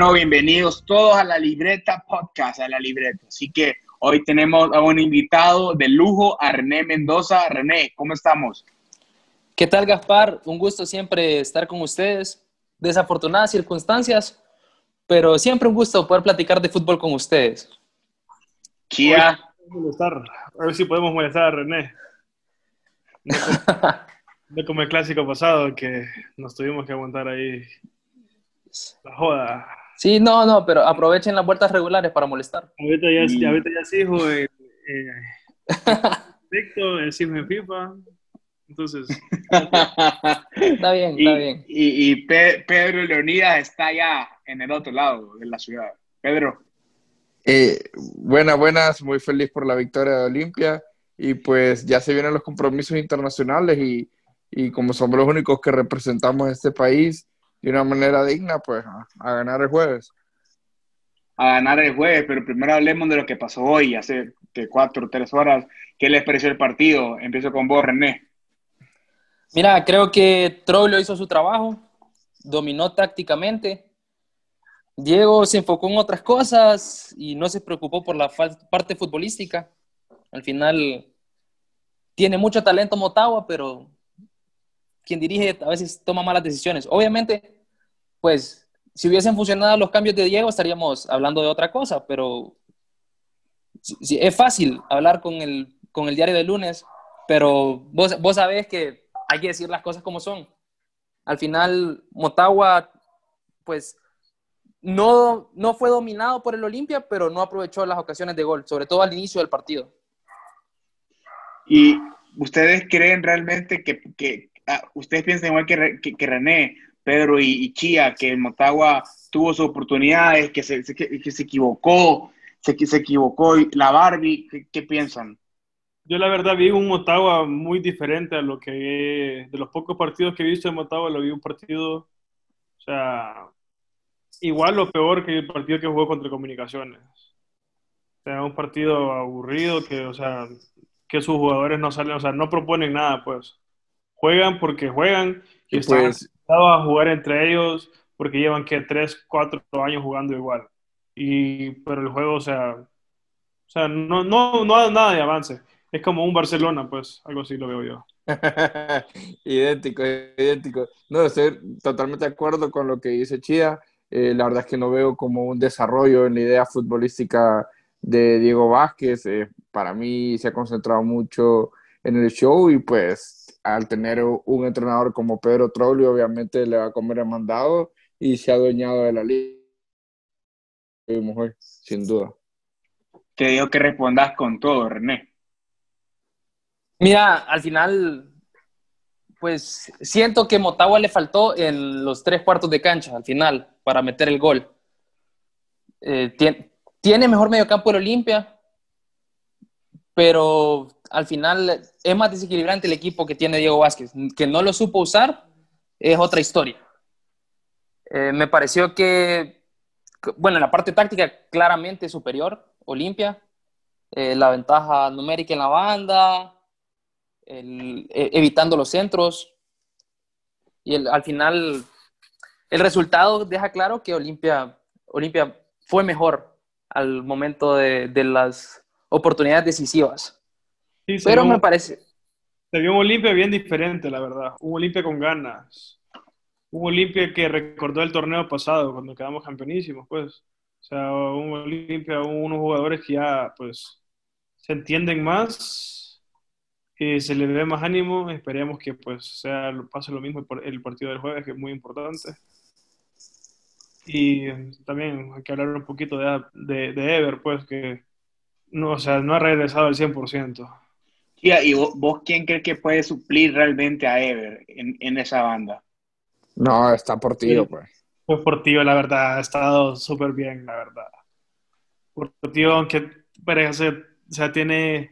Bueno, bienvenidos todos a la libreta podcast, a la libreta. Así que hoy tenemos a un invitado de lujo, a René Mendoza. René, ¿cómo estamos? ¿Qué tal, Gaspar? Un gusto siempre estar con ustedes. Desafortunadas circunstancias, pero siempre un gusto poder platicar de fútbol con ustedes. Kia. A ver si podemos molestar a René. No como, el clásico pasado que nos tuvimos que aguantar ahí la joda. Sí, no, no, pero aprovechen las vueltas regulares para molestar. Ahorita ya, ahorita ya sí, hijo, eh, perfecto, el en FIFA. Entonces. está bien, está bien. Y, y Pedro Leonidas está ya en el otro lado de la ciudad. Pedro. Eh, buenas, buenas, muy feliz por la victoria de Olimpia y pues ya se vienen los compromisos internacionales y, y como somos los únicos que representamos a este país de una manera digna, pues a, ganar el jueves. A ganar el jueves, pero primero hablemos de lo que pasó hoy, hace que cuatro o tres horas. ¿Qué les pareció el partido? Empiezo con vos, René. Mira, creo que Troilo hizo su trabajo, dominó tácticamente. Diego se enfocó en otras cosas y no se preocupó por la parte futbolística. Al final tiene mucho talento Motagua, pero quien dirige a veces toma malas decisiones. Obviamente, pues si hubiesen funcionado los cambios de Diego estaríamos hablando de otra cosa, pero es fácil hablar con el, con el diario de lunes, pero vos, vos sabés que hay que decir las cosas como son. Al final, Motagua, pues, no, no fue dominado por el Olimpia, pero no aprovechó las ocasiones de gol, sobre todo al inicio del partido. ¿Y ustedes creen realmente que, que ustedes piensan igual que, que, René, Pedro y, Chía, que el Motagua tuvo sus oportunidades, que se, que, se equivocó, se, se equivocó la Barbie, ¿qué piensan? Yo la verdad vi un Motagua muy diferente a lo que de los pocos partidos que he visto de Motagua, lo vi un partido, o sea, igual o peor que el partido que jugó contra Comunicaciones. O sea, un partido aburrido que, o sea, que sus jugadores no salen, o sea, no proponen nada, pues. Juegan porque juegan y, están pues, a jugar entre ellos porque llevan que 3, 4 años jugando igual. Y, pero el juego, o sea, o sea no, no, no da nada de avance es como un Barcelona, pues, algo así lo veo yo. idéntico, idéntico. No, estoy totalmente de acuerdo con lo que dice Chía. Eh, la verdad es que no veo como un desarrollo en la idea futbolística de Diego Vázquez. Eh, para mí se ha concentrado mucho en el show y pues al tener un entrenador como Pedro Trolli obviamente le va a comer el mandado y se ha adueñado de la liga. sin duda. Te digo que respondas con todo, René. Mira, al final, pues siento que Motagua le faltó en los tres cuartos de cancha, al final, para meter el gol. Eh, tiene, mejor mediocampo el Olimpia, pero al final es más desequilibrante el equipo que tiene Diego Vázquez. Que no lo supo usar es otra historia. Eh, me pareció que, bueno, en la parte táctica claramente superior, Olimpia. Eh, la ventaja numérica en la banda, e, evitando los centros. Y al final, el resultado deja claro que Olimpia, Olimpia fue mejor al momento de, las oportunidades decisivas. Pero me parece... Se vio un Olimpia bien diferente, la verdad. Un Olimpia con ganas. Un Olimpia que recordó el torneo pasado, cuando quedamos campeonísimos, pues. O sea, un Olimpia, unos jugadores que ya, pues, se entienden más se le ve más ánimo, esperemos que pues sea, pase lo mismo el partido del jueves, que es muy importante. Y también hay que hablar un poquito de, de, Ever, pues que no, o sea, no ha regresado al 100%. ¿Y vos, quién crees que puede suplir realmente a Ever en, en esa banda? No, está Portillo, pues. Pues Portillo, la verdad, ha estado súper bien, la verdad. Portillo, aunque parece, o sea, tiene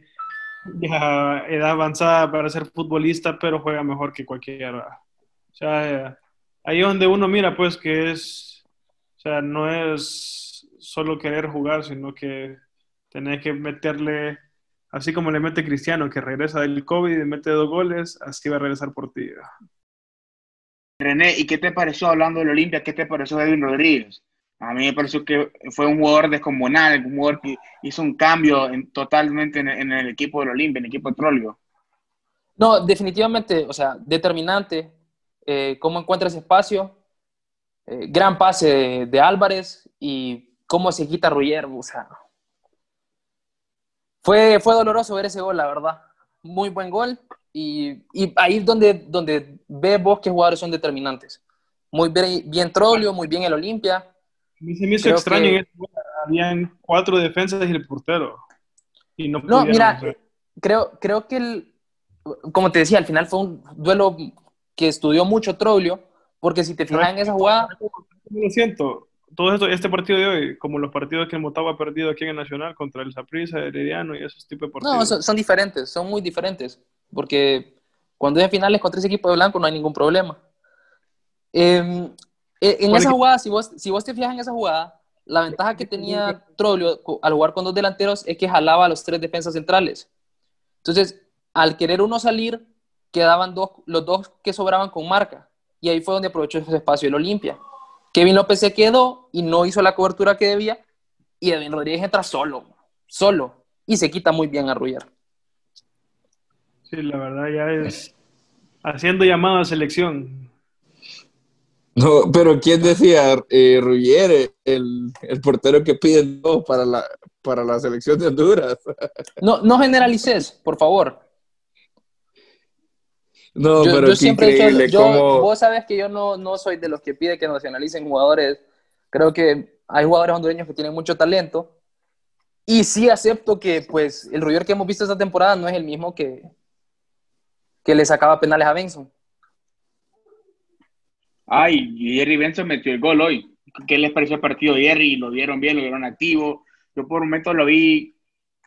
ya edad avanzada para ser futbolista, pero juega mejor que cualquiera. O sea, ahí donde uno mira, pues, que es, o sea, no es solo querer jugar, sino que tener que meterle, así como le mete Cristiano, que regresa del COVID y mete dos goles, así va a regresar por ti. René, ¿y qué te pareció hablando del Olimpia? ¿Qué te pareció Edwin Rodríguez? A mí me pareció que fue un jugador descomunal, un jugador que hizo un cambio totalmente en, el equipo del Olimpia, en el equipo de Trolio. No, definitivamente, o sea, determinante. Eh, cómo encuentra ese espacio. Eh, gran pase de, Álvarez y cómo se quita Ruyer. O sea, fue, fue doloroso ver ese gol, la verdad. Muy buen gol. Y, y ahí es donde, donde ve vos que jugadores son determinantes. Muy bien, bien Trolio, muy bien el Olimpia se me hizo extraño que... habían cuatro defensas y el portero. Y no, no mira, creo, creo que, el, como te decía, al final fue un duelo que estudió mucho Troglio, porque si te fijas en esa jugada... Lo siento, todo esto, este partido de hoy, como los partidos que Motagua ha perdido aquí en el Nacional contra el Saprissa, Herediano y esos tipos de partidos. No, son, diferentes, son muy diferentes, porque cuando es en finales contra ese equipo de blanco no hay ningún problema. Eh, en esa jugada, si vos, si vos te fijas en esa jugada, la ventaja que tenía Trollio al jugar con dos delanteros es que jalaba a los tres defensas centrales. Entonces, al querer uno salir, quedaban dos, los dos que sobraban con marca. Y ahí fue donde aprovechó ese espacio el Olimpia. Kevin López se quedó y no hizo la cobertura que debía. Y Edwin Rodríguez entra solo, solo. Y se quita muy bien a Ruyer. Sí, la verdad ya es haciendo llamado a selección. No, pero ¿quién decía? Eh, Ruggiere, el, portero que pide dos para la, para la selección de Honduras. No, no generalices, por favor. No, pero yo siempre increíble Vos sabes que yo no, no soy de los que pide que nacionalicen jugadores. Creo que hay jugadores hondureños que tienen mucho talento. Y sí acepto que pues el Ruggier que hemos visto esta temporada no es el mismo que, que le sacaba penales a Benson. Ay, Jerry Benson metió el gol hoy. ¿Qué les pareció el partido de Jerry? ¿Lo vieron bien? ¿Lo vieron activo? Yo por un momento lo vi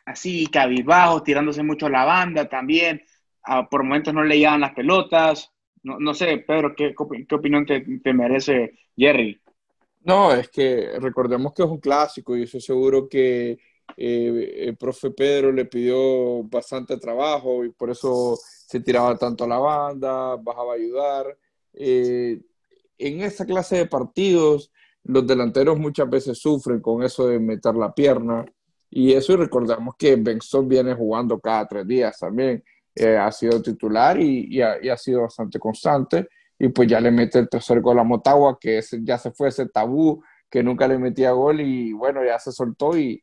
así, cabizbajo, tirándose mucho a la banda también. Ah, por momentos no le llegaban las pelotas. No, no sé, Pedro, ¿qué, qué opinión te, te, merece Jerry? No, es que recordemos que es un clásico y estoy seguro que eh, el profe Pedro le pidió bastante trabajo y por eso se tiraba tanto a la banda, bajaba a ayudar. Eh, en esa clase de partidos, los delanteros muchas veces sufren con eso de meter la pierna. Y eso, y recordamos que Benson viene jugando cada tres días también. Eh, ha sido titular y, ha, sido bastante constante. Y pues ya le mete el tercer gol a Motagua, que ya se fue ese tabú que nunca le metía gol y bueno, ya se soltó y,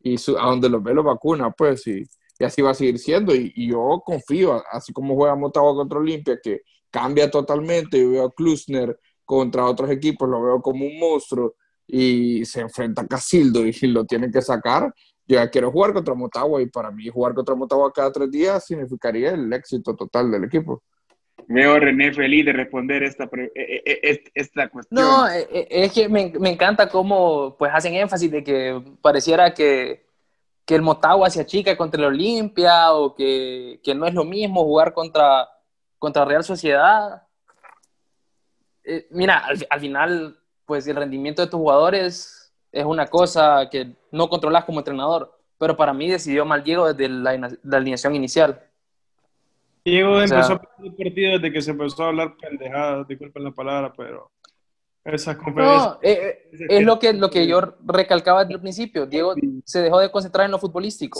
y a donde los ve lo vacuna, pues, y, y así va a seguir siendo. Y, yo confío, así como juega Motagua contra Olimpia, que cambia totalmente. Yo veo a Klusner contra otros equipos lo veo como un monstruo y se enfrenta a Casildo y lo tiene que sacar. Yo ya quiero jugar contra Motagua y para mí jugar contra Motagua cada tres días significaría el éxito total del equipo. Veo a René feliz de responder esta, e, e, e, esta cuestión. No, es que me, me, encanta cómo pues hacen énfasis de que pareciera que, que el Motagua se achica contra el Olimpia o que, que, no es lo mismo jugar contra, contra Real Sociedad. Eh, mira, al, final, pues el rendimiento de tus jugadores es una cosa que no controlas como entrenador, pero para mí decidió mal Diego desde la, alineación inicial. Diego empezó a el partido desde que se empezó a hablar pendejadas, disculpen la palabra, pero esas conferencias... No, eh, eh, es lo que, lo que yo recalcaba desde el principio. Diego se dejó de concentrar en lo futbolístico.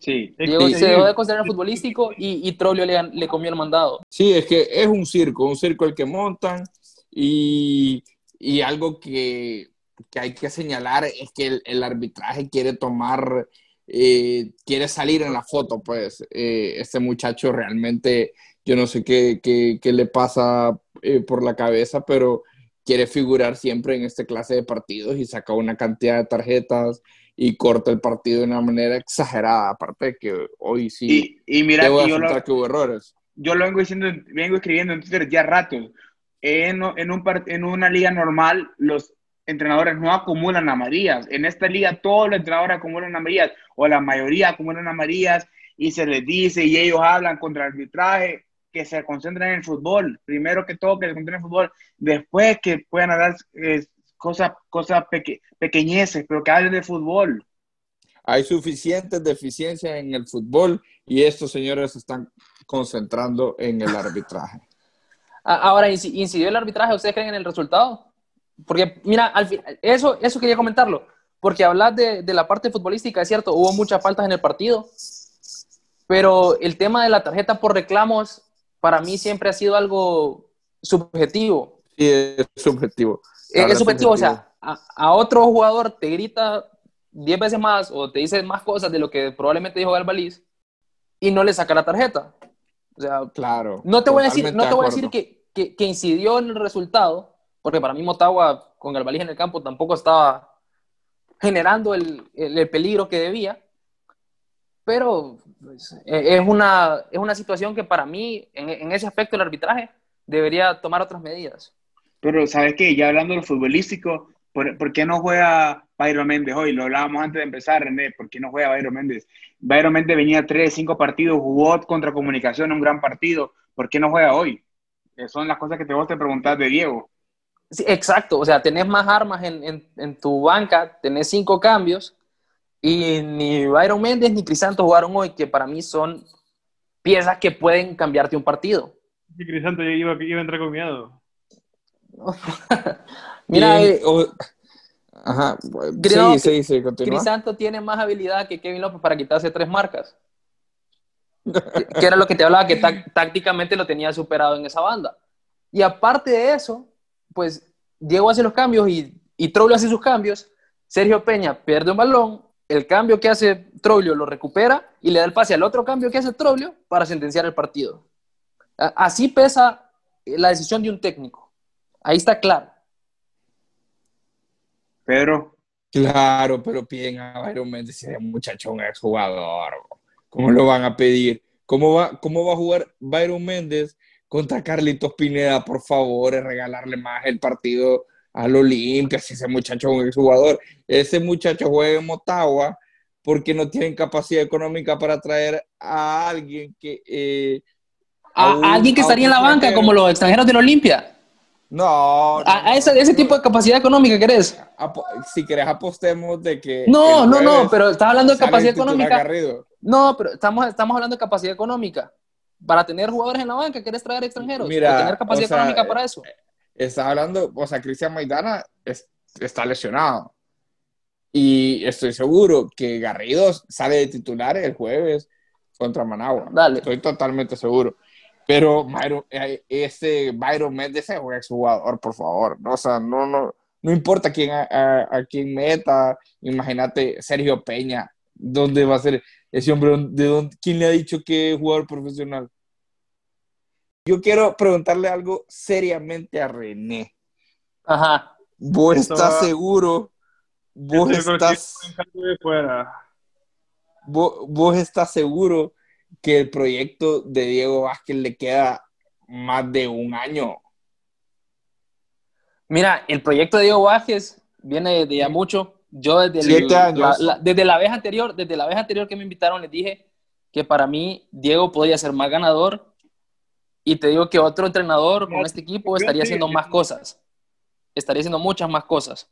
Sí. Diego se dejó de considerar futbolístico y, y Trollio le, comió el mandado. Sí, es que es un circo, un circo el que montan y, y algo que, que, hay que señalar es que el, arbitraje quiere tomar, eh, quiere salir en la foto, pues eh, este muchacho realmente, yo no sé qué, qué, qué le pasa eh, por la cabeza, pero quiere figurar siempre en este clase de partidos y saca una cantidad de tarjetas y corta el partido de una manera exagerada, aparte de que hoy sí y, y mira yo que hubo errores. Yo lo vengo diciendo, vengo escribiendo en Twitter ya rato. En, en, un, en una liga normal, los entrenadores no acumulan amarillas. En esta liga todos los entrenadores acumulan amarillas, o la mayoría acumulan amarillas, y se les dice, y ellos hablan contra el arbitraje, que se concentren en el fútbol. Primero que todo, que se concentren en el fútbol. Después que puedan dar eh, cosas, cosas pequeñeces, pero que hablen de fútbol. Hay suficientes deficiencias en el fútbol y estos señores se están concentrando en el arbitraje. Ahora, ¿incidió el arbitraje? ¿Ustedes creen en el resultado? porque mira, al fin, eso, eso quería comentarlo, porque hablar de, de, la parte futbolística, es cierto, hubo muchas faltas en el partido, pero el tema de la tarjeta por reclamos para mí siempre ha sido algo subjetivo. Sí, es subjetivo. Es, es subjetivo, o sea, a, a, otro jugador te grita 10 veces más o te dice más cosas de lo que probablemente dijo Galvaliz y no le saca la tarjeta. O sea, claro. No te voy a decir, no te voy a decir que, que, que, incidió en el resultado, porque para mí Motagua con Galvaliz en el campo tampoco estaba generando el, el, el peligro que debía, pero pues, e, es, una, es una situación que para mí, en, en ese aspecto del arbitraje, debería tomar otras medidas. Pero, ¿sabes qué? Ya hablando de lo futbolístico, ¿por, ¿por, qué no juega Byron Méndez hoy? Lo hablábamos antes de empezar, René, ¿por qué no juega Byron Méndez? Byron Méndez venía tres, cinco partidos, jugó contra Comunicación un gran partido, ¿por qué no juega hoy? Son las cosas que te vos te preguntar de Diego. Sí, exacto, o sea, tenés más armas en, en, en tu banca, tenés cinco cambios, y ni Byron Méndez ni Crisanto jugaron hoy, que para mí son piezas que pueden cambiarte un partido. Y Crisanto iba, iba a entrar con miedo. Mira, eh, o... Ajá. Creo sí, sí, sí, continúa. Crisanto tiene más habilidad que Kevin López para quitarse tres marcas. que era lo que te hablaba, que tácticamente lo tenía superado en esa banda. Y aparte de eso, pues Diego hace los cambios y, y hace sus cambios. Sergio Peña pierde un balón, el cambio que hace Trollio lo recupera y le da el pase al otro cambio que hace Trollio para sentenciar el partido. Así pesa la decisión de un técnico. Ahí está claro. Pedro. Claro, pero piden a Byron Méndez, ese muchacho un exjugador. ¿Cómo lo van a pedir? ¿Cómo va, ¿Cómo va a jugar Byron Méndez contra Carlitos Pineda? Por favor, es regalarle más el partido al Olimpia, si ese muchacho es un exjugador. Ese muchacho juega en Motagua porque no tienen capacidad económica para traer a alguien que... Eh, a, a, alguien que estaría en la banca, como los extranjeros del Olimpia. No. no a, ese, ese, tipo de capacidad económica querés. Si querés apostemos de que. No, no, no, pero estás hablando de capacidad económica. No, pero estamos, estamos hablando de capacidad económica. Para tener jugadores en la banca, ¿querés traer extranjeros? Mira, tener capacidad o sea, económica para eso. Estás hablando, o sea, Cristian Maidana es, está lesionado. Y estoy seguro que Garrido sale de titular el jueves contra Managua. Dale. Estoy totalmente seguro. Pero Byron, ese Byron Méndez es un exjugador, por favor. ¿no? O sea, no, no, no importa quién, a, a, a quién meta. Imagínate Sergio Peña. ¿Dónde va a ser ese hombre? ¿De dónde, ¿Quién le ha dicho que es jugador profesional? Yo quiero preguntarle algo seriamente a René. Ajá. ¿Vos estás seguro? ¿Vos estás... ¿Vos, ¿Vos estás seguro que el proyecto de Diego Vázquez le queda más de un año. Mira, el proyecto de Diego Vázquez viene de ya mucho. Yo desde, el. La, la, desde la vez anterior, desde la vez anterior que me invitaron, les dije que para mí Diego podía ser más ganador y te digo que otro entrenador con este equipo estaría haciendo más cosas. Estaría haciendo muchas más cosas.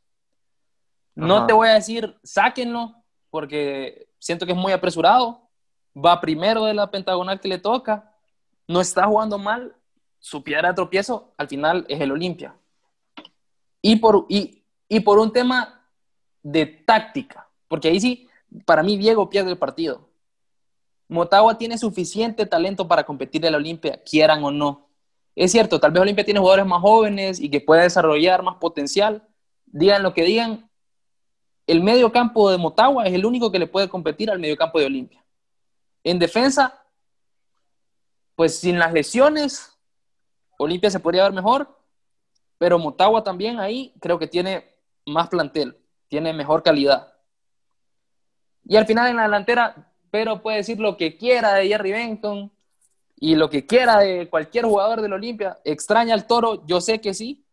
No Ajá. te voy a decir, sáquenlo, porque siento que es muy apresurado, va primero de la pentagonal que le toca, no está jugando mal, su piedra de tropiezo al final es el Olimpia. Y por, y, y por un tema de táctica, porque ahí sí, para mí Diego pierde el partido. Motagua tiene suficiente talento para competir en la Olimpia, quieran o no. Es cierto, tal vez Olimpia tiene jugadores más jóvenes y que puede desarrollar más potencial. Digan lo que digan, el medio campo de Motagua es el único que le puede competir al medio campo de Olimpia. En defensa, pues sin las lesiones, Olimpia se podría ver mejor, pero Motagua también ahí creo que tiene más plantel, tiene mejor calidad. Y al final en la delantera, pero puede decir lo que quiera de Jerry Benton y lo que quiera de cualquier jugador del Olimpia. ¿Extraña al toro? Yo sé que sí.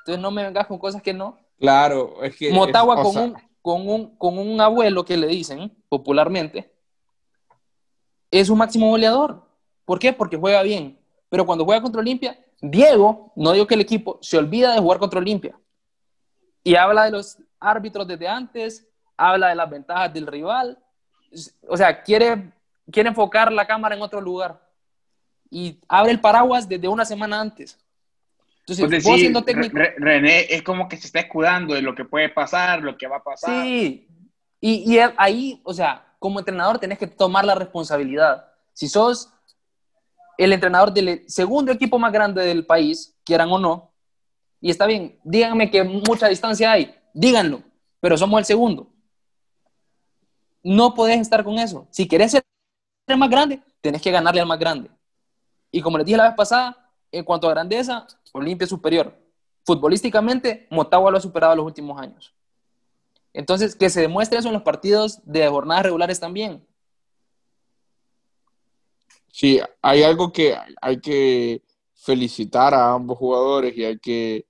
Entonces no me vengas con cosas que no. Claro, es que. Motagua es, con, sea... un, con, un, con un abuelo que le dicen popularmente es un máximo goleador. ¿Por qué? Porque juega bien. Pero cuando juega contra Olimpia, Diego, no digo que el equipo, se olvida de jugar contra Olimpia. Y habla de los árbitros desde antes, habla de las ventajas del rival. O sea, quiere, quiere enfocar la cámara en otro lugar. Y abre el paraguas desde una semana antes. Entonces, vos siendo técnico... René es como que se está escudando de lo que puede pasar, lo que va a pasar. Sí, y, y ahí, o sea, como entrenador tenés que tomar la responsabilidad. Si sos el entrenador del segundo equipo más grande del país, quieran o no, y está bien, díganme que mucha distancia hay, díganlo, pero somos el segundo. No podés estar con eso. Si querés ser el más grande, tenés que ganarle al más grande. Y como les dije la vez pasada, en cuanto a grandeza, Olimpia superior. Futbolísticamente, Motagua lo ha superado en los últimos años. Entonces, que se demuestre eso en los partidos de jornadas regulares también. Sí, hay algo que hay que felicitar a ambos jugadores y hay que,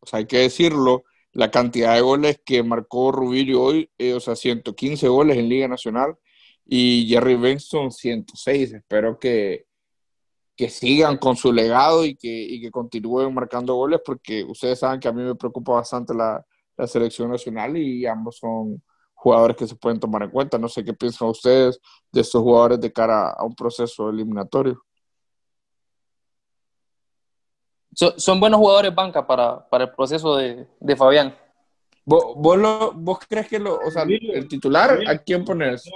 o sea, hay que decirlo, la cantidad de goles que marcó Rubilio hoy, eh, o sea, 115 goles en Liga Nacional y Jerry Benson 106. Espero que, que sigan con su legado y que, y que continúen marcando goles porque ustedes saben que a mí me preocupa bastante la, la selección nacional y ambos son jugadores que se pueden tomar en cuenta. No sé qué piensan ustedes de estos jugadores de cara a un proceso eliminatorio. son buenos jugadores banca para, para el proceso de, de Fabián. ¿Vos, vos, crees que lo, o sea, el titular, a quién pones?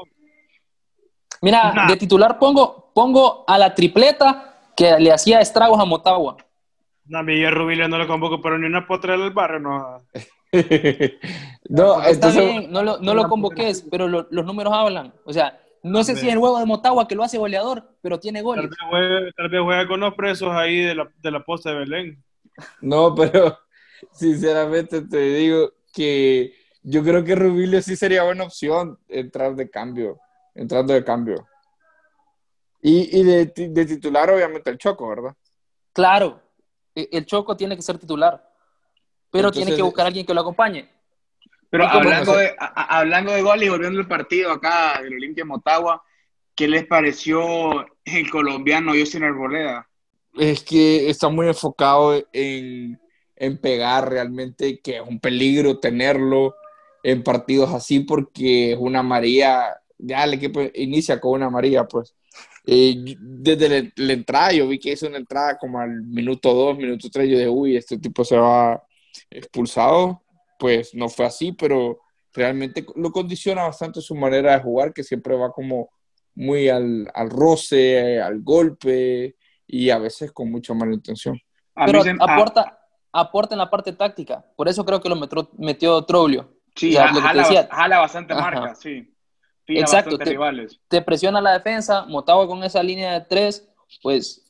Mira, de titular pongo, pongo a la tripleta que le hacía estragos a Motagua. No, a mí Rubilio no lo convoco, pero ni una potra del barrio, no. no, está bien, no lo, no lo convoques, pero los números hablan. O sea, no sé si es el huevo de Motagua que lo hace goleador, pero tiene goles. Tal vez juega, con los presos ahí de la, de la posta de Belén. No, pero sinceramente te digo que yo creo que Rubilio sí sería buena opción entrar de cambio, entrando de cambio. Y, y de, de, titular, obviamente, el Choco, ¿verdad? Claro, e, el Choco tiene que ser titular, pero tiene que buscar a alguien que lo acompañe. Pero hablando de, hablando de gol y volviendo al partido acá del Olimpia Motagua, ¿qué les pareció el colombiano Yossi Arboleda? Es que está muy enfocado en, en pegar realmente, que es un peligro tenerlo en partidos así porque es una María, ya el equipo inicia con una María, pues. Eh, desde la, entrada, yo vi que hizo una entrada como al minuto 2, minuto 3, yo dije, uy, este tipo se va expulsado pues no fue así, pero realmente lo condiciona bastante su manera de jugar, que siempre va como muy al, al roce, al golpe y a veces con mucha mala intención. Pero aporta, aporta en la parte táctica, por eso creo que lo metió, metió Troglio. Sí, jala, bastante marca, sí. Exacto, te, te, presiona la defensa, Motagua con esa línea de tres, pues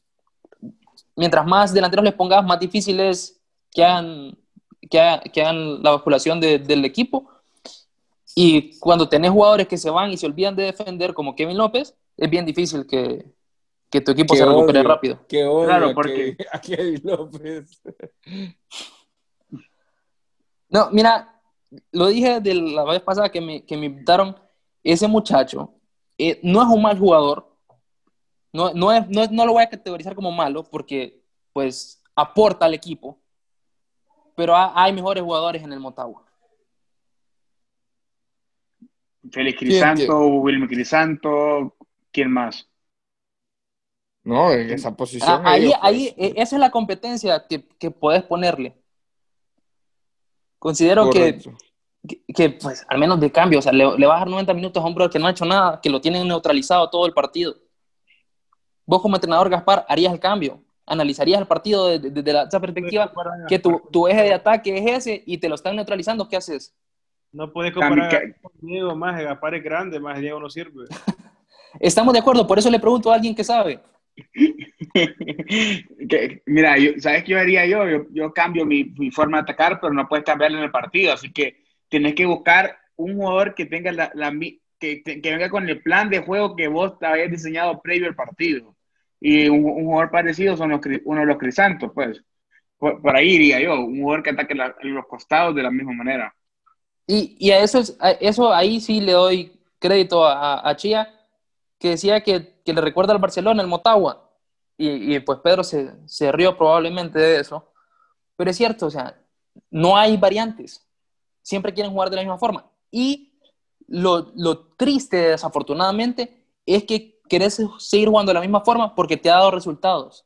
mientras más delanteros les pongas, más difícil es que hagan que, hagan la basculación del equipo. Y cuando tenés jugadores que se van y se olvidan de defender, como Kevin López, es bien difícil que, que tu equipo se recupere rápido. claro, porque a Kevin López. No, mira, lo dije de la vez pasada que me, que me invitaron. Ese muchacho eh, no es un mal jugador. No, no, es, no, no lo voy a categorizar como malo porque, pues, aporta al equipo pero hay mejores jugadores en el Motagua. Félix Crisanto, Wilmer Crisanto, ¿quién más? No, en esa posición. Ah, ahí, ahí, e, esa es la competencia que, que puedes ponerle. Considero que, que, pues, al menos de cambio, o sea, le, le, vas a dar 90 minutos a un brother que no ha hecho nada, que lo tienen neutralizado todo el partido. Vos como entrenador, Gaspar, harías el cambio analizarías el partido desde, esa perspectiva, que tu, tu, eje de ataque es ese y te lo están neutralizando, ¿qué haces? No puedes comparar con Diego, más Gaspar es grande, más Diego no sirve. Estamos de acuerdo, por eso le pregunto a alguien que sabe. mira, ¿sabes qué yo haría yo? Yo, cambio mi, mi, forma de atacar, pero no puedes cambiarlo en el partido, así que tienes que buscar un jugador que tenga la, la que, que, venga con el plan de juego que vos te habías diseñado previo al partido. Y un, jugador parecido son los, uno de los Crisantos, pues. Por, ahí iría yo, un jugador que ataque los costados de la misma manera. Y, y a, eso, eso ahí sí le doy crédito a, a Chía, que decía que, que, le recuerda al Barcelona, el Motagua. Y, y, pues Pedro se, se rió probablemente de eso. Pero es cierto, o sea, no hay variantes. Siempre quieren jugar de la misma forma. Y lo, lo triste, desafortunadamente, es que querés seguir jugando de la misma forma porque te ha dado resultados.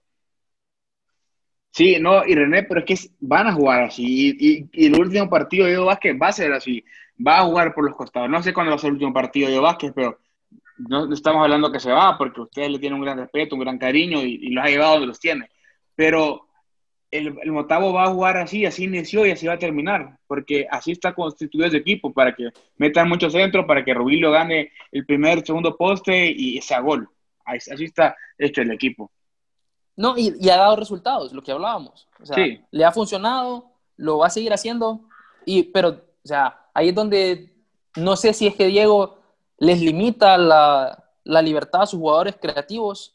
Sí, no, y René, pero es que van a jugar así. Y, el último partido de Diego Vázquez va a ser así. Va a jugar por los costados. No sé cuándo va a ser el último partido de Diego Vázquez, pero no, estamos hablando que se va, porque ustedes le tienen un gran respeto, un gran cariño y, los ha llevado donde los tiene. Pero el, el, Motavo va a jugar así, así inició y así va a terminar, porque así está constituido ese equipo, para que metan mucho centro, para que Rubilio gane el primer, segundo poste y sea gol. Así está hecho el equipo. No, y, ha dado resultados, lo que hablábamos. O sea, le ha funcionado, lo va a seguir haciendo, y, pero, o sea, ahí es donde no sé si es que Diego les limita la, la libertad a sus jugadores creativos.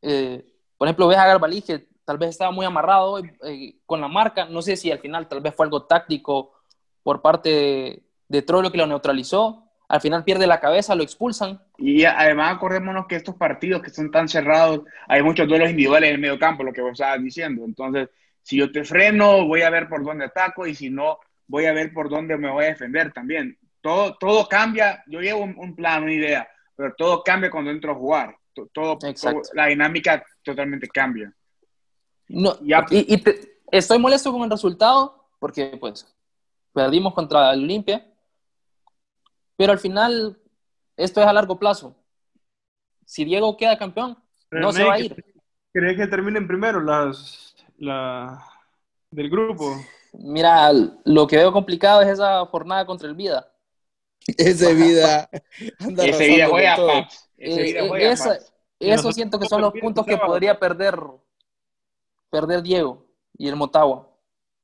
Eh, por ejemplo, ves a Garbalí que tal vez estaba muy amarrado eh, con la marca, no sé si al final tal vez fue algo táctico por parte de, de Troilo que lo neutralizó, al final pierde la cabeza, lo expulsan. Y además acordémonos que estos partidos que son tan cerrados, hay muchos duelos individuales en el medio campo, lo que vos estabas diciendo. Entonces, si yo te freno, voy a ver por dónde ataco y si no, voy a ver por dónde me voy a defender también. Todo, todo cambia, yo llevo un, plan, una idea, pero todo cambia cuando entro a jugar. Todo, la dinámica totalmente cambia. No, y, estoy molesto con el resultado porque pues perdimos contra el Olimpia pero al final, esto es a largo plazo. Si Diego queda campeón, no se va a ir. ¿Crees que terminen primero las la, del grupo? Mira, lo que veo complicado es esa jornada contra el Vida. Ese Vida. Ese Vida juega, Eso siento que son los puntos que podría perder, perder Diego y el Motagua.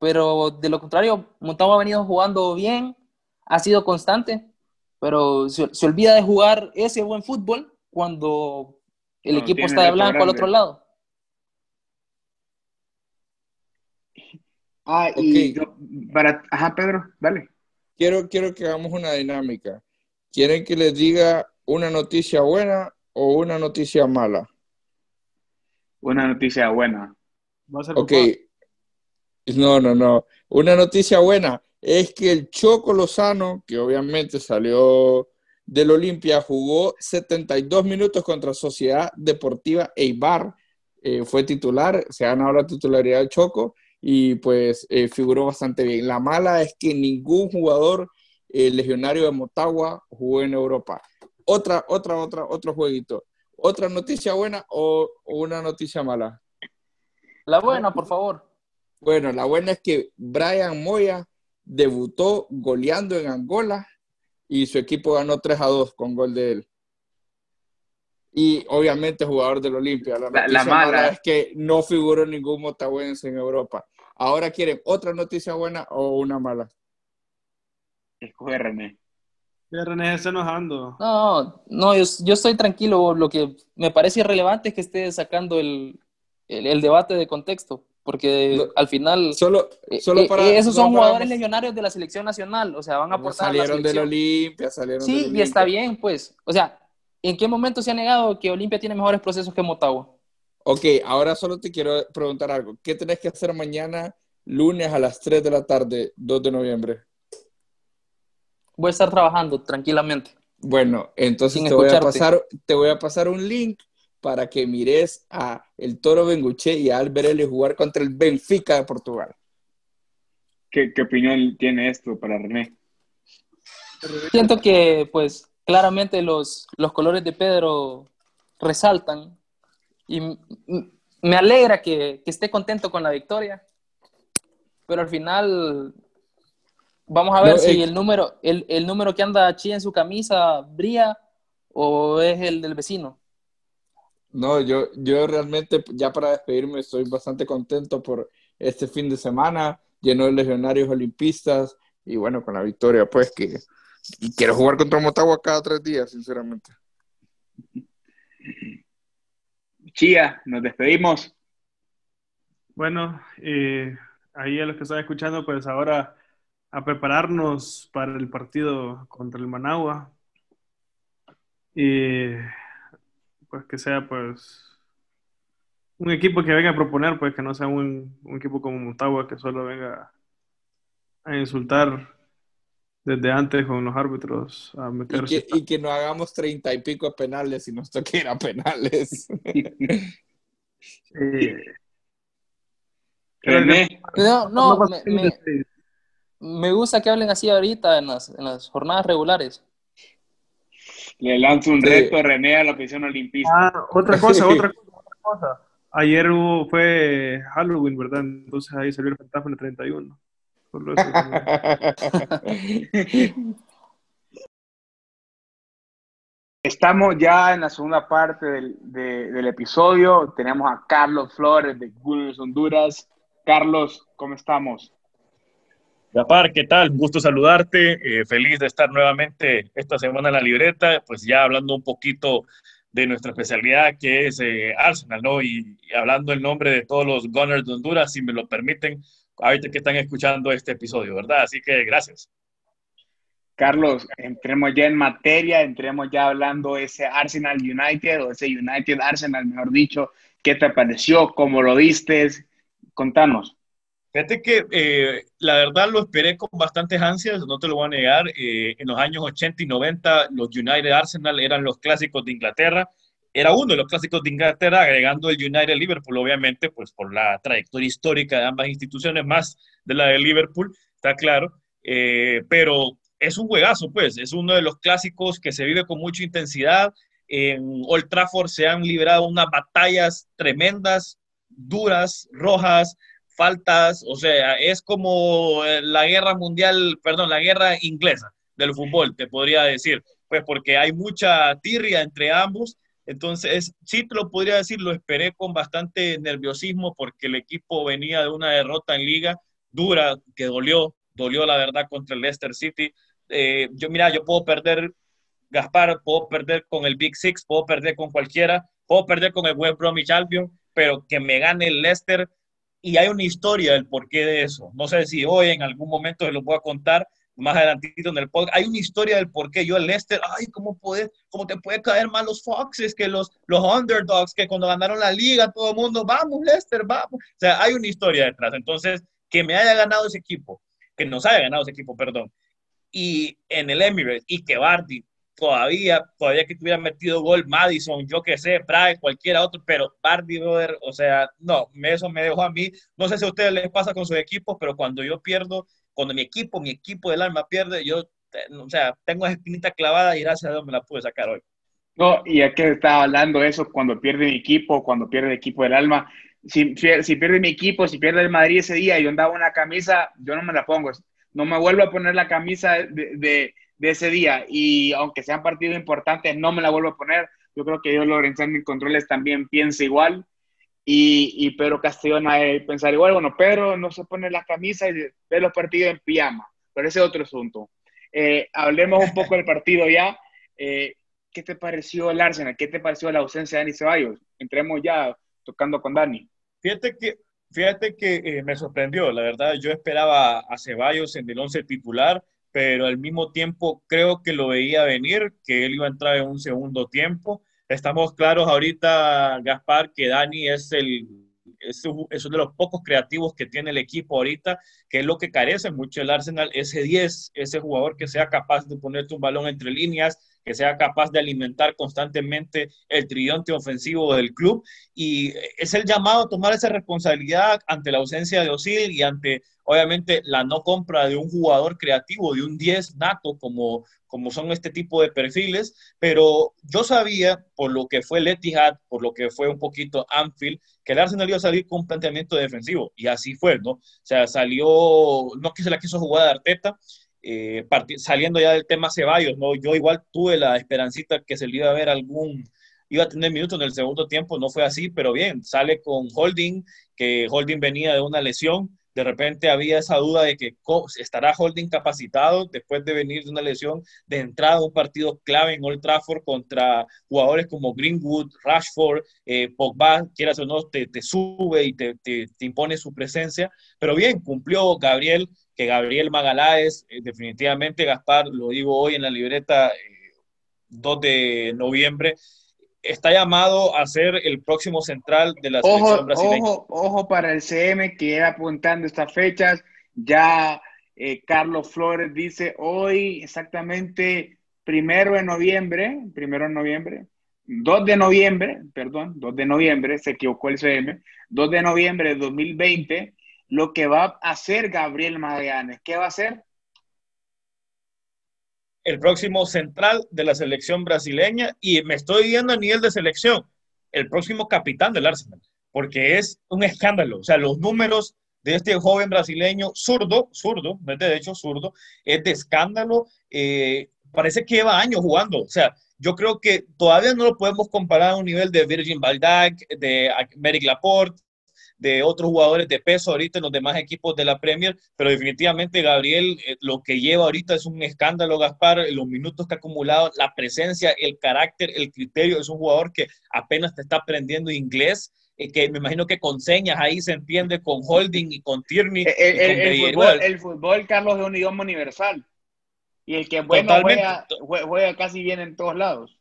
Pero de lo contrario, Motagua ha venido jugando bien, ha sido constante pero se, olvida de jugar ese buen fútbol cuando el equipo está de blanco al otro lado. Ah, y para, ajá, Pedro, dale. Quiero, quiero que hagamos una dinámica. ¿Quieren que les diga una noticia buena o una noticia mala? Una noticia buena. Ok. No, no, no. Una noticia buena es que el Choco Lozano, que obviamente salió del Olimpia, jugó 72 minutos contra Sociedad Deportiva Eibar, eh, fue titular, se ha ganado la titularidad del Choco y pues eh, figuró bastante bien. La mala es que ningún jugador eh, legionario de Motagua jugó en Europa. Otra, otra, otra, otro jueguito. ¿Otra noticia buena o una noticia mala? La buena, por favor. Bueno, la buena es que Brian Moya debutó goleando en Angola y su equipo ganó 3 a 2 con gol de él. Y obviamente jugador del Olimpia. La, la, mala es que no figuró ningún motahuense en Europa. Ahora quieren otra noticia buena o una mala. Escoge René. René está enojando. No, no, yo, yo, estoy tranquilo. Lo que me parece irrelevante es que esté sacando el, el debate de contexto porque al final solo, eh, solo eh, para, esos son jugadores legionarios de la selección nacional, o sea, van a aportar salieron del Olimpia, salieron Sí, y está bien, pues. O sea, ¿en qué momento se ha negado que Olimpia tiene mejores procesos que Motagua? Ok, ahora solo te quiero preguntar algo. ¿Qué tenés que hacer mañana, lunes a las 3 de la tarde, 2 de noviembre? Voy a estar trabajando tranquilamente. Bueno, entonces te voy, a pasar, te voy a pasar un link para que mires a el Toro Benguche y a Alberelli jugar contra el Benfica de Portugal. ¿Qué, opinión tiene esto para René? Siento que, pues, claramente los, los colores de Pedro resaltan y me alegra que, esté contento con la victoria, pero al final vamos a ver si el, número, el, el número que anda Chi en su camisa brilla o es el del vecino. No, yo, yo realmente, ya para despedirme, estoy bastante contento por este fin de semana, lleno de legionarios olimpistas y bueno, con la victoria, pues que quiero jugar contra Motagua cada tres días, sinceramente. Chía, nos despedimos. Bueno, eh, ahí a los que están escuchando, pues ahora a prepararnos para el partido contra el Managua. Y pues que sea pues un equipo que venga a proponer, pues que no sea un, equipo como Mutagua que solo venga a insultar desde antes con los árbitros a meterse. Y que, no hagamos treinta y pico penales y nos toque a penales. No, no, No, me, me- me gusta que hablen así ahorita en las, en las jornadas regulares. Le lanzo un Sí. reto a René a la prisión olimpista. Ah, otra cosa, otra cosa, otra cosa. Ayer hubo, fue Halloween, ¿verdad? Entonces ahí salió el fantasma en el 31. Solo eso. Estamos ya en la segunda parte del, de- del episodio. Tenemos a Carlos Flores de Gunners Honduras. Carlos, ¿cómo estamos? Gapar, ¿qué tal? Un gusto saludarte. eh, feliz de estar nuevamente esta semana en la libreta. Pues ya hablando un poquito de nuestra especialidad, que es eh, Arsenal, ¿no? Y, y hablando el nombre de todos los Gunners de Honduras, si me lo permiten, ahorita que están escuchando este episodio, ¿verdad? Así que gracias. Carlos, entremos ya en materia, entremos ya hablando ese Arsenal United o ese United Arsenal, mejor dicho. ¿Qué te pareció? ¿Cómo lo viste? Contanos. Fíjate que eh, la verdad lo esperé con bastantes ansias, no te lo voy a negar. Eh, en los años 80 y 90 los United Arsenal eran los clásicos de Inglaterra. Era uno de los clásicos de Inglaterra, agregando el United Liverpool, obviamente, pues por la trayectoria histórica de ambas instituciones, más de la de Liverpool, está claro. Eh, pero es un juegazo, pues, es uno de los clásicos que se vive con mucha intensidad. En Old Trafford se han librado unas batallas tremendas, duras, rojas, faltas, o sea, es como eh, la guerra mundial, perdón, la guerra inglesa del fútbol, te podría decir, pues porque hay mucha tirria entre ambos, entonces sí te lo podría decir, lo esperé con bastante nerviosismo porque el equipo venía de una derrota en liga dura, que dolió, dolió la verdad contra el Leicester City. Eh, yo, mira, yo puedo perder, Gaspar, puedo perder con el Big Six, puedo perder con cualquiera, puedo perder con el West Bromwich Albion, pero que me gane el Leicester, y hay una historia del porqué de eso. No sé si hoy en algún momento se lo voy a contar más adelantito en el podcast. Hay una historia del porqué yo el Leicester, ay, ¿cómo, puede, cómo te puede caer mal los Foxes, que los, los underdogs, que cuando ganaron la liga todo el mundo, vamos Leicester, vamos. O sea, hay una historia detrás. Entonces, que me haya ganado ese equipo, que nos haya ganado ese equipo, perdón, y en el Emirates, y que Bardi todavía, todavía que tuviera metido gol Madison, yo que sé, Prague, cualquiera otro, pero Bardi, brother, o sea, no, eso me dejó a mí. No sé si a ustedes les pasa con sus equipos, pero cuando yo pierdo, cuando mi equipo, mi equipo del alma pierde, yo, o sea, tengo esa espinita clavada y gracias a Dios me la pude sacar hoy. No, y es que estaba hablando eso cuando pierde mi equipo, cuando pierde el equipo del alma. Si, pierde mi equipo, si pierde el Madrid ese día y yo andaba una camisa, yo no me la pongo. No me vuelvo a poner la camisa de, de ese día. Y aunque sean partidos importantes, no me la vuelvo a poner. Yo creo que yo, Lorenzán en controles también piensa igual. Y, y Pedro Castellón a pensar igual. Bueno, Pedro no se pone la camisa y ve los partidos en pijama. Pero ese es otro asunto. Eh, hablemos un poco del partido ya. Eh, ¿Qué te pareció el Arsenal? ¿Qué te pareció la ausencia de Dani Ceballos? Entremos ya tocando con Dani. Fíjate que, fíjate que eh, me sorprendió, la verdad. Yo esperaba a Ceballos en el once titular, pero al mismo tiempo creo que lo veía venir, que él iba a entrar en un segundo tiempo. Estamos claros ahorita, Gaspar, que Dani es el es, uno de los pocos creativos que tiene el equipo ahorita, que es lo que carece mucho el Arsenal, ese 10, ese jugador que sea capaz de ponerte un balón entre líneas, que sea capaz de alimentar constantemente el tridente ofensivo del club. Y es el llamado a tomar esa responsabilidad ante la ausencia de Osil y ante, obviamente, la no compra de un jugador creativo, de un 10 nato, como, como son este tipo de perfiles. Pero yo sabía, por lo que fue el Etihad, por lo que fue un poquito Anfield, que el Arsenal iba a salir con un planteamiento defensivo. Y así fue, ¿no? O sea, salió, no que se la quiso jugar de Arteta, eh, saliendo ya del tema Ceballos, ¿no? Yo igual tuve la esperancita que se le iba a ver algún, iba a tener minutos en el segundo tiempo, no fue así, pero bien, sale con Holding, que Holding venía de una lesión, de repente había esa duda de que estará Holding capacitado después de venir de una lesión de entrada un partido clave en Old Trafford contra jugadores como Greenwood, Rashford, eh, Pogba, quieras o no, te, sube y te impone su presencia, pero bien, cumplió Gabriel, que Gabriel Magaláes, eh, definitivamente Gaspar, lo digo hoy en la libreta, eh, 2 de noviembre, está llamado a ser el próximo central de la selección ojo, brasileña. Ojo, ojo para el CM que era apuntando estas fechas, ya eh, Carlos Flores dice hoy exactamente primero de noviembre, primero de noviembre, 2 de noviembre, perdón, 2 de noviembre, se equivocó el CM, 2 de noviembre de 2020, lo que va a hacer Gabriel Magallanes. ¿Qué va a hacer? El próximo central de la selección brasileña y me estoy viendo a nivel de selección, el próximo capitán del Arsenal, porque es un escándalo. O sea, los números de este joven brasileño, zurdo, zurdo, no es de hecho zurdo, es de escándalo. Eh, parece que lleva años jugando. O sea, yo creo que todavía no lo podemos comparar a un nivel de Virgin Baldac, de Merrick Laporte, de otros jugadores de peso ahorita en los demás equipos de la Premier, pero definitivamente Gabriel eh, lo que lleva ahorita es un escándalo, Gaspar, los minutos que ha acumulado, la presencia, el carácter, el criterio, es un jugador que apenas te está aprendiendo inglés, eh, que me imagino que con señas ahí se entiende con Holding y con Tierney. El, fútbol, el, fútbol, Carlos, es un idioma universal. Y el que bueno juega, juega casi bien en todos lados.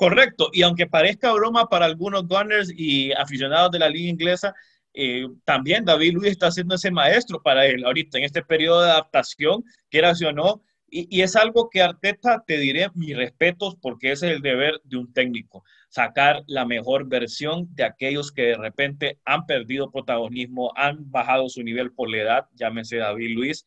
Correcto, y aunque parezca broma para algunos Gunners y aficionados de la liga inglesa, eh, también David Luis está haciendo ese maestro para él ahorita en este periodo de adaptación, quiera o no, y, es algo que Arteta, te diré mis respetos porque ese es el deber de un técnico, sacar la mejor versión de aquellos que de repente han perdido protagonismo, han bajado su nivel por la edad, llámese David Luis.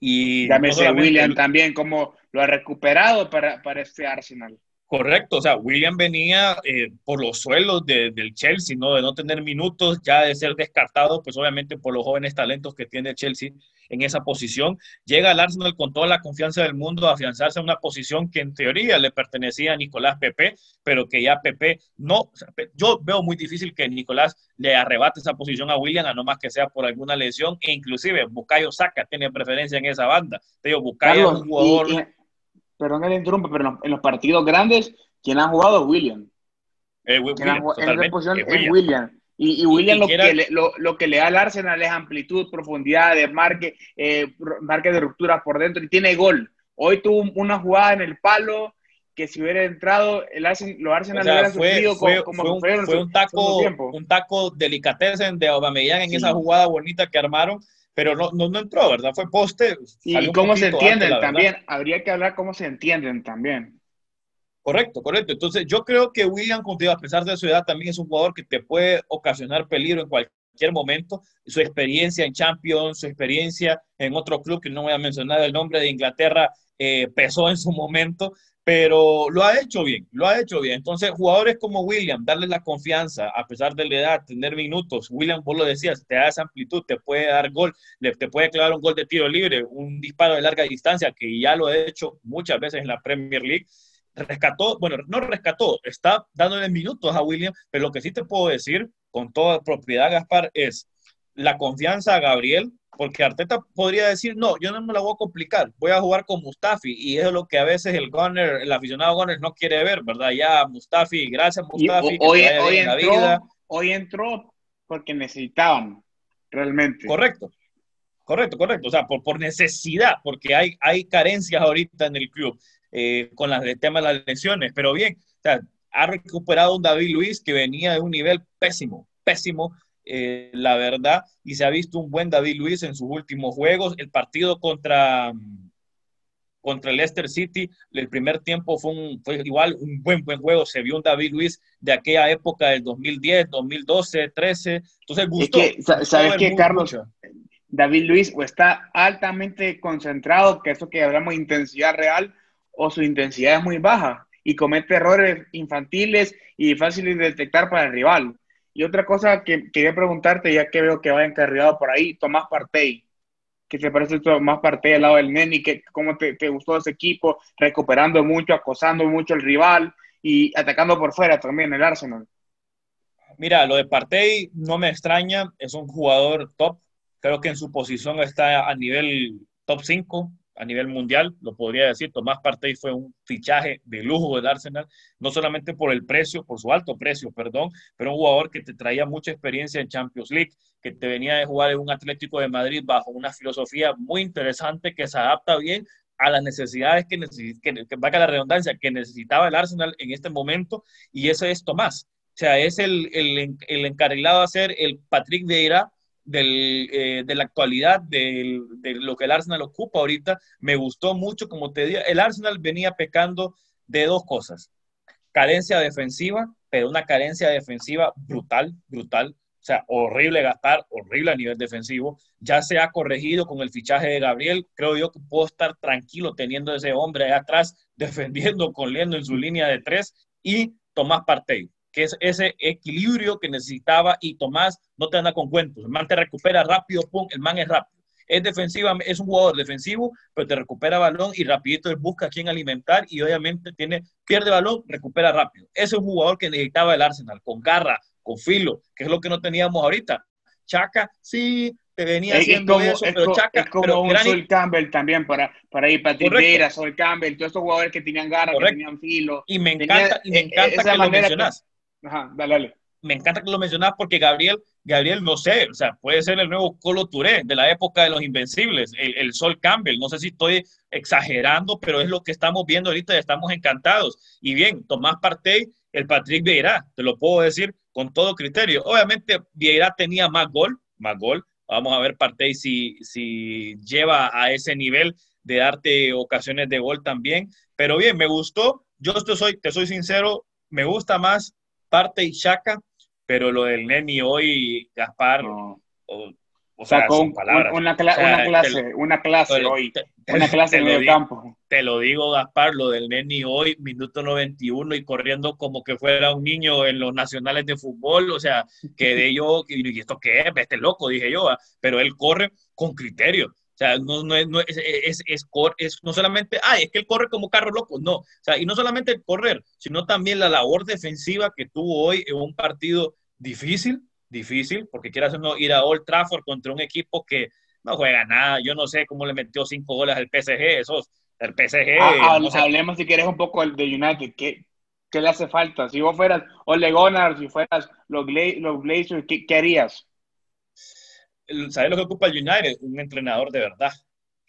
Y llámese William también, como lo ha recuperado para, para este Arsenal. Correcto, o sea, William venía eh, por los suelos del Chelsea, ¿no? De no tener minutos, ya de ser descartado, pues obviamente por los jóvenes talentos que tiene Chelsea en esa posición. Llega al Arsenal con toda la confianza del mundo a afianzarse en una posición que en teoría le pertenecía a Nicolás Pepe, pero que ya Pepe no, yo veo muy difícil que Nicolás le arrebate esa posición a William, a no más que sea por alguna lesión, e inclusive Bukayo Saka tiene preferencia en esa banda. Te digo, Bukayo es un jugador perdón que le interrumpa, pero en los, partidos grandes, quien ha jugado es William. Eh, William en posición es William. Y, William lo, que le, lo, que le da al Arsenal es amplitud, profundidad, desmarque, eh, marque de ruptura por dentro y tiene gol. Hoy tuvo una jugada en el palo que si hubiera entrado, el Arsenal, los Arsenal hubieran sufrido como, fue, un, fue un taco, un taco delicatessen de Aubameyang en esa jugada bonita que armaron pero no, no, entró, ¿verdad? Fue poste. Y cómo se entienden también. Habría que hablar cómo se entienden también. Correcto, correcto. Entonces, yo creo que William, a pesar de su edad, también es un jugador que te puede ocasionar peligro en cualquier momento. Su experiencia en Champions, su experiencia en otro club que no voy a mencionar el nombre de Inglaterra, eh, pesó en su momento pero lo ha hecho bien, lo ha hecho bien. Entonces, jugadores como William, darle la confianza, a pesar de la edad, tener minutos. William, vos lo decías, te da esa amplitud, te puede dar gol, te puede clavar un gol de tiro libre, un disparo de larga distancia, que ya lo ha hecho muchas veces en la Premier League. Rescató, bueno, no rescató, está dándole minutos a William, pero lo que sí te puedo decir con toda propiedad, Gaspar, es la confianza a Gabriel, porque Arteta podría decir, no, yo no me la voy a complicar, voy a jugar con Mustafi, y eso es lo que a veces el Gunner, el aficionado Gunner no quiere ver, ¿verdad? Ya Mustafi, gracias Mustafi. hoy, entró, hoy entró porque necesitaban, realmente. Correcto, correcto, correcto, o sea, por, por necesidad, porque hay, hay carencias ahorita en el club eh, con las, el tema de las lesiones, pero bien, o sea, ha recuperado un David Luis que venía de un nivel pésimo, pésimo, eh, la verdad, y se ha visto un buen David Luis en sus últimos juegos. El partido contra, contra el Leicester City, el primer tiempo fue, un, fue igual un buen, buen juego. Se vio un David Luis de aquella época del 2010, 2012, 13. Entonces, gustó. ¿Sabes qué, Carlos? David Luis o está altamente concentrado, que eso que hablamos de intensidad real, o su intensidad es muy baja y comete errores infantiles y fáciles de detectar para el rival. Y otra cosa que quería preguntarte, ya que veo que va encarrilado por ahí, Tomás Partey. ¿Qué te parece Tomás Partey al lado del Neni? Que, ¿Cómo te, gustó ese equipo? Recuperando mucho, acosando mucho al rival y atacando por fuera también el Arsenal. Mira, lo de Partey no me extraña, es un jugador top. Creo que en su posición está a nivel top 5 a nivel mundial, lo podría decir. Tomás Partey fue un fichaje de lujo del Arsenal, no solamente por el precio, por su alto precio, perdón, pero un jugador que te traía mucha experiencia en Champions League, que te venía de jugar en un Atlético de Madrid bajo una filosofía muy interesante que se adapta bien a las necesidades que, que, que la redundancia, que necesitaba el Arsenal en este momento, y ese es Tomás. O sea, es el, el, el encarrilado a ser el Patrick Vieira del, eh, de la actualidad, de lo que el Arsenal ocupa ahorita, me gustó mucho, como te dije, el Arsenal venía pecando de dos cosas, carencia defensiva, pero una carencia defensiva brutal, brutal. O sea, horrible Gaspar, horrible a nivel defensivo. Ya se ha corregido con el fichaje de Gabriel. Creo yo que puedo estar tranquilo teniendo ese hombre ahí atrás, defendiendo con en su línea de tres y Tomás Partey, que es ese equilibrio que necesitaba y Tomás no te anda con cuentos. El man te recupera rápido, pum, el man es rápido. Es defensiva, es un jugador defensivo, pero te recupera balón y rapidito él busca a quién alimentar y obviamente tiene, pierde balón, recupera rápido. Ese es un jugador que necesitaba el Arsenal, con garra, con filo, que es lo que no teníamos ahorita. Chaca, sí, te venía haciendo eso, pero Chaca... Es como un Sol Campbell también para, para ir, para Rivera, Sol Campbell, todos estos jugadores que tenían garra, que tenían filo. Y me encanta, y me encanta que lo mencionas. Me encanta que lo mencionas porque Gabriel, Gabriel, no sé, o sea, puede ser el nuevo Colo Touré de la época de los Invencibles, el, el, Sol Campbell. No sé si estoy exagerando, pero es lo que estamos viendo ahorita y estamos encantados. Y bien, Tomás Partey, el Patrick Vieira, te lo puedo decir, con todo criterio. Obviamente, Vieira tenía más gol, más gol. Vamos a ver Partey si, si lleva a ese nivel de darte ocasiones de gol también. Pero bien, me gustó. Yo te soy, te soy sincero, me gusta más Partey Chaka, pero lo del Neni hoy, Gaspar, o sea, con una, clase, una clase hoy, una clase en el campo. Te lo digo, Gaspar, lo del Neni hoy, minuto 91 y corriendo como que fuera un niño en los nacionales de fútbol, o sea, que de yo, y esto qué es, este loco, dije yo, pero él corre con criterio. O sea, no, no, es, no, es, es, es, no solamente, ay, es que él corre como carro loco, no. O sea, y no solamente el correr, sino también la labor defensiva que tuvo hoy en un partido difícil, difícil, porque quieras no ir a Old Trafford contra un equipo que no juega nada. Yo no sé cómo le metió cinco goles al PSG. Esos, el PSG. Ah, hablemos si quieres un poco de United. ¿Qué, ¿Qué, le hace falta? Si vos fueras Ole Gunnar, si fueras los, los Glazers, ¿qué, ¿qué, harías? ¿Sabes lo que ocupa el United? Un entrenador de verdad.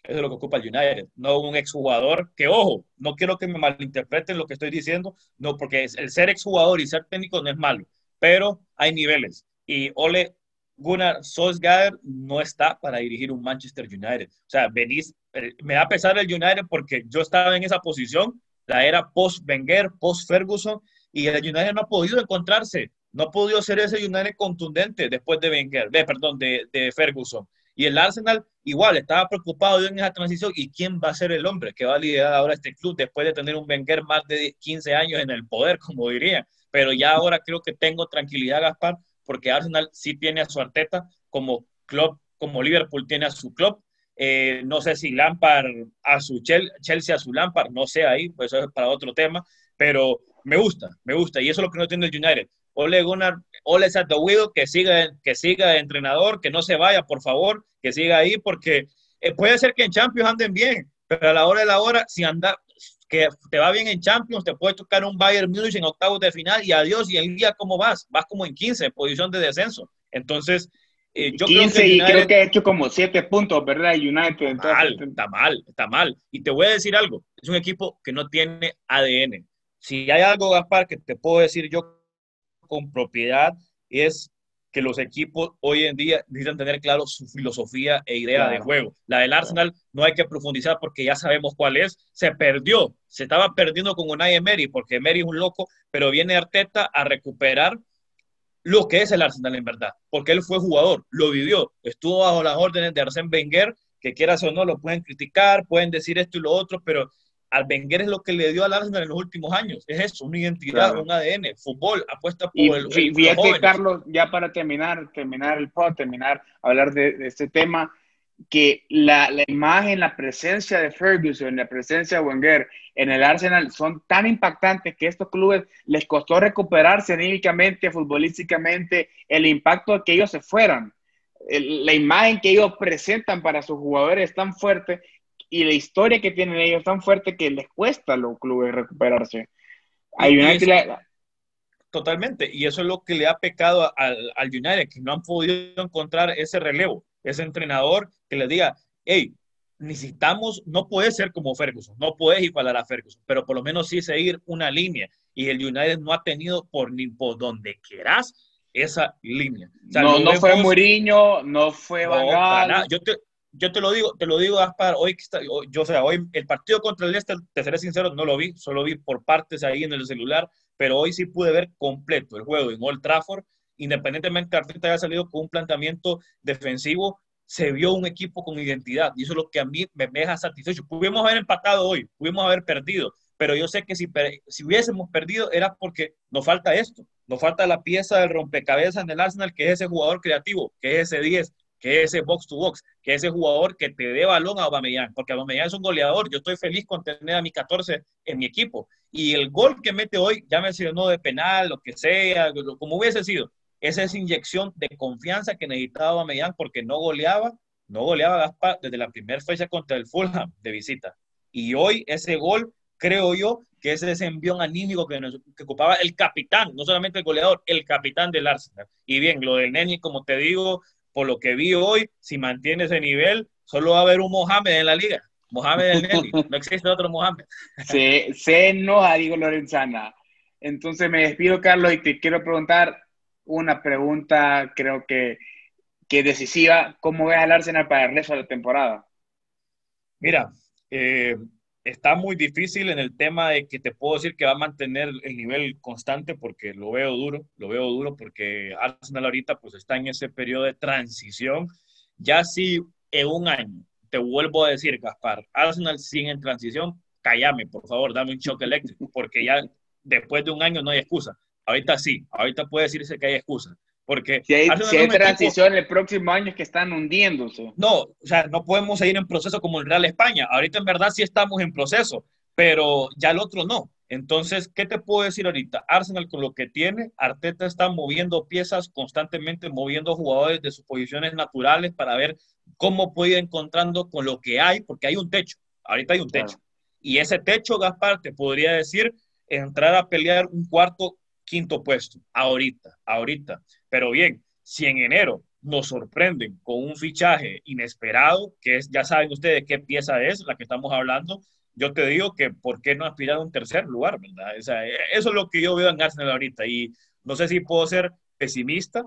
Eso es lo que ocupa el United, no un exjugador que, ojo, no quiero que me malinterpreten lo que estoy diciendo, no, porque el ser exjugador y ser técnico no es malo, pero hay niveles y Ole Gunnar Solskjaer no está para dirigir un Manchester United. O sea, venís, eh, me da pesar el United porque yo estaba en esa posición, la era post-Wenger, post-Ferguson, y el United no ha podido encontrarse, no ha podido ser ese United contundente después de Wenger, de, perdón, de, Ferguson. Y el Arsenal igual estaba preocupado en esa transición y quién va a ser el hombre que va a liderar ahora este club después de tener un Wenger más de 15 años en el poder, como diría. Pero ya ahora creo que tengo tranquilidad, Gaspar, porque Arsenal sí tiene a su Arteta como club, como Liverpool tiene a su club. Eh, no sé si Lampard a su Chelsea a su Lampard, no sé ahí, pues eso es para otro tema, pero me gusta, me gusta, y eso es lo que no tiene el United. Ole Gunnar, Ole Satowido, que siga, que siga de entrenador, que no se vaya, por favor, que siga ahí, porque eh, puede ser que en Champions anden bien, pero a la hora de la hora, si anda, que te va bien en Champions, te puede tocar un Bayern Munich en octavos de final y adiós, y el día cómo vas, vas como en 15, posición de descenso. Entonces, eh, yo 15 creo que y creo que ha hecho como 7 puntos, ¿verdad? United. Entonces, mal, está mal, está mal. Y te voy a decir algo, es un equipo que no tiene ADN. Si hay algo, Gaspar, que te puedo decir yo con propiedad, es que los equipos hoy en día necesitan tener claro su filosofía e idea de juego. La del Arsenal no hay que profundizar porque ya sabemos cuál es. Se perdió, se estaba perdiendo con Unai Emery porque Emery es un loco, pero viene Arteta a recuperar lo que es el Arsenal en verdad, porque él fue jugador, lo vivió, estuvo bajo las órdenes de Arsène Wenger, que quieras o no lo pueden criticar, pueden decir esto y lo otro, pero al Wenger es lo que le dio al Arsenal en los últimos años. Es eso, una identidad, un ADN, fútbol, apuesta por el, fíjate, Carlos, ya para terminar, terminar el pod, terminar, hablar de, este tema, que la, la, imagen, la presencia de Ferguson, la presencia de Wenger en el Arsenal son tan impactantes que a estos clubes les costó recuperarse anímicamente, futbolísticamente, el impacto de que ellos se fueran. la imagen que ellos presentan para sus jugadores es tan fuerte y la historia que tienen ellos tan fuerte que les cuesta a los clubes recuperarse. Hay United Totalmente, y eso es lo que le ha pecado al, al United, que no han podido encontrar ese relevo, ese entrenador que le diga, hey, necesitamos, no puede ser como Ferguson, no puedes igualar a Ferguson, pero por lo menos sí seguir una línea. Y el United no ha tenido por ni por donde quieras esa línea. no, no fue Mourinho, no fue Van Yo te, yo te lo digo, te lo digo, Gaspar, hoy que está, yo, o sea, hoy el partido contra el Leicester, te seré sincero, no lo vi, solo vi por partes ahí en el celular, pero hoy sí pude ver completo el juego en Old Trafford independientemente de Arteta haya salido con un planteamiento defensivo, se vio un equipo con identidad y eso es lo que a mí me, deja satisfecho. Pudimos haber empatado hoy, pudimos haber perdido, pero yo sé que si, si hubiésemos perdido era porque nos falta esto, nos falta la pieza del rompecabezas en el Arsenal, que es ese jugador creativo, que es ese 10, que es ese box to box, que es ese jugador que te dé balón a Aubameyang, porque Aubameyang es un goleador, yo estoy feliz con tener a mi 14 en mi equipo, y el gol que mete hoy, ya me no de penal, lo que sea, como hubiese sido, esa es inyección de confianza que necesitaba Aubameyang porque no goleaba, no goleaba Gaspar desde la primera fecha contra el Fulham de visita. Y hoy ese gol, creo yo, que es ese envión anímico que, que ocupaba el capitán, no solamente el goleador, el capitán del Arsenal. Y bien, lo del Neni, como te digo, por lo que vi hoy, si mantiene ese nivel, solo va a haber un Mohamed en la liga. Mohamed el Neni, no existe otro Mohamed. Se, se enoja, digo Lorenzana. Entonces me despido, Carlos, y te quiero preguntar, una pregunta creo que, que decisiva. ¿Cómo ves al Arsenal para el resto de la temporada? Mira, eh, está muy difícil en el tema de que te puedo decir que va a mantener el nivel constante porque lo veo duro, lo veo duro porque Arsenal ahorita pues está en ese periodo de transición. Ya si en un año, te vuelvo a decir, Gaspar, Arsenal sigue en transición, cállame, por favor, dame un choque eléctrico porque ya después de un año no hay excusa. Ahorita sí, ahorita puede decirse que hay excusa. Porque si hay, transición el próximo año es que están hundiéndose. No, o sea, no podemos seguir en proceso como el Real España. Ahorita en verdad sí estamos en proceso, pero ya el otro no. Entonces, ¿qué te puedo decir ahorita? Arsenal con lo que tiene, Arteta está moviendo piezas constantemente, moviendo jugadores de sus posiciones naturales para ver cómo puede ir encontrando con lo que hay, porque hay un techo. Ahorita hay un techo. Y ese techo, Gaspar, te podría decir, entrar a pelear un cuarto quinto puesto, ahorita, ahorita. Pero bien, si en enero nos sorprenden con un fichaje inesperado, que es, ya saben ustedes qué pieza es la que estamos hablando, yo te digo que ¿por qué no aspirar a un tercer lugar, verdad? eso es lo que yo veo en Arsenal ahorita y no sé si puedo ser pesimista,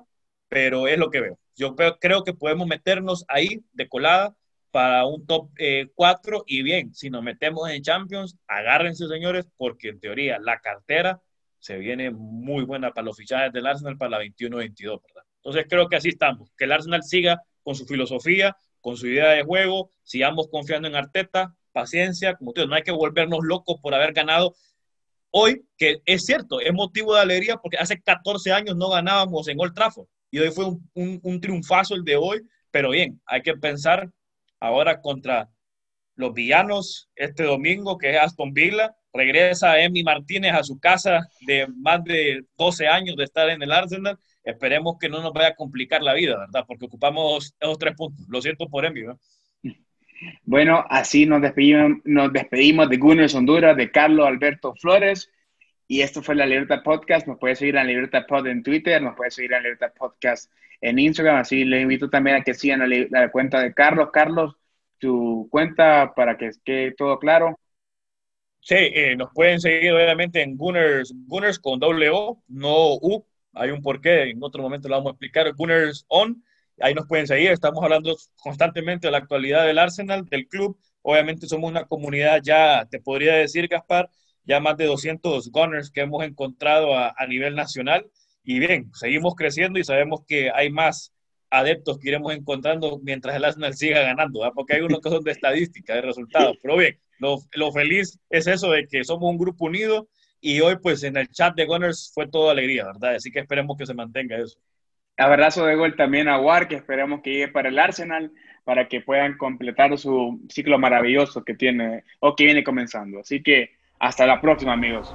pero es lo que veo. Yo creo que podemos meternos ahí de colada para un top 4 eh, y bien, si nos metemos en Champions, agárrense señores, porque en teoría la cartera se viene muy buena para los fichajes del Arsenal para la 21-22, ¿verdad? Entonces creo que así estamos, que el Arsenal siga con su filosofía, con su idea de juego, sigamos confiando en Arteta, paciencia, como te digo, no hay que volvernos locos por haber ganado hoy, que es cierto, es motivo de alegría porque hace 14 años no ganábamos en Old Trafford y hoy fue un, un, un triunfazo el de hoy, pero bien, hay que pensar ahora contra los villanos este domingo, que es Aston Villa, regresa Emi Martínez a su casa de más de 12 años de estar en el Arsenal. Esperemos que no nos vaya a complicar la vida, ¿verdad? Porque ocupamos esos tres puntos. Lo siento por Emi, ¿no? Bueno, así nos despedimos, nos despedimos de Gunners Honduras, de Carlos Alberto Flores. Y esto fue la Libertad Podcast. Nos puede seguir en la Libertad Pod en Twitter, nos puede seguir en la Libertad Podcast en Instagram. Así les invito también a que sigan la, la cuenta de Carlos. Carlos, tu cuenta para que quede todo claro. Sí, eh, nos pueden seguir obviamente en Gunners, Gunners con doble no U. Hay un porqué, en otro momento lo vamos a explicar. Gunners On, ahí nos pueden seguir. Estamos hablando constantemente de la actualidad del Arsenal, del club. Obviamente somos una comunidad ya, te podría decir, Gaspar, ya más de 200 Gunners que hemos encontrado a, nivel nacional. Y bien, seguimos creciendo y sabemos que hay más adeptos que iremos encontrando mientras el Arsenal siga ganando, porque hay unos que son de estadística, de resultados. Pero bien, lo, feliz es eso de que somos un grupo unido y hoy pues en el chat de Gunners fue toda alegría, ¿verdad? Así que esperemos que se mantenga eso. Abrazo de gol también a War, que esperemos que llegue para el Arsenal, para que puedan completar su ciclo maravilloso que tiene o que viene comenzando. Así que hasta la próxima, amigos.